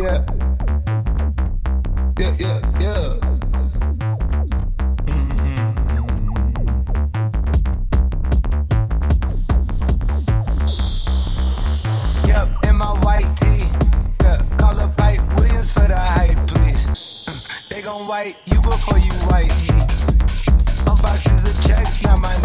Yeah. Yeah, yeah, yeah. Mm-hmm. In my white tee. Yeah, call up Williams for the hype, please. Mm, they gon' white you before you white me. A boxes of checks, not my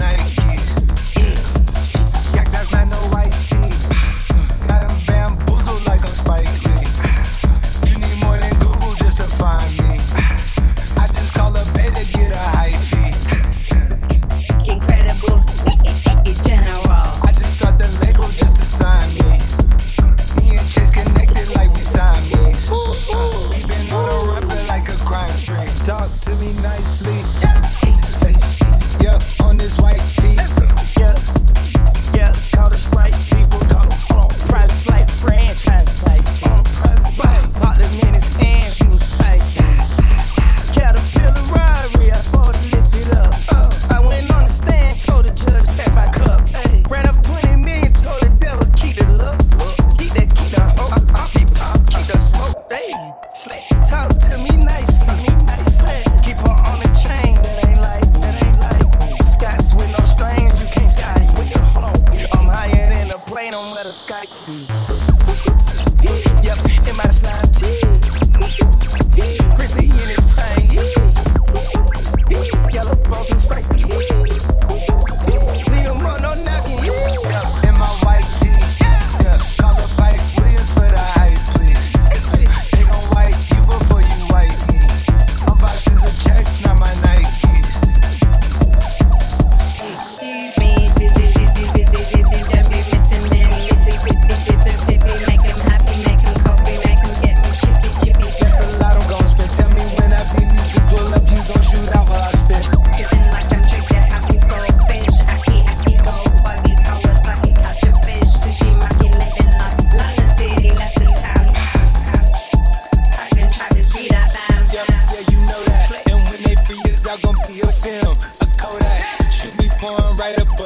Skype. me.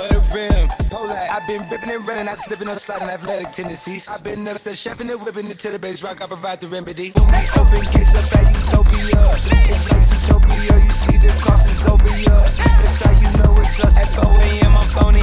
the rim. Hold I've been ripping and running, I slipping and sliding athletic tendencies. I've been never said shoving and whipping until the base rock, I provide the remedy. When we open gates up at Utopia, it's like Utopia, you see the crosses over ya. That's how you know it's us. At 4 a.m., I'm.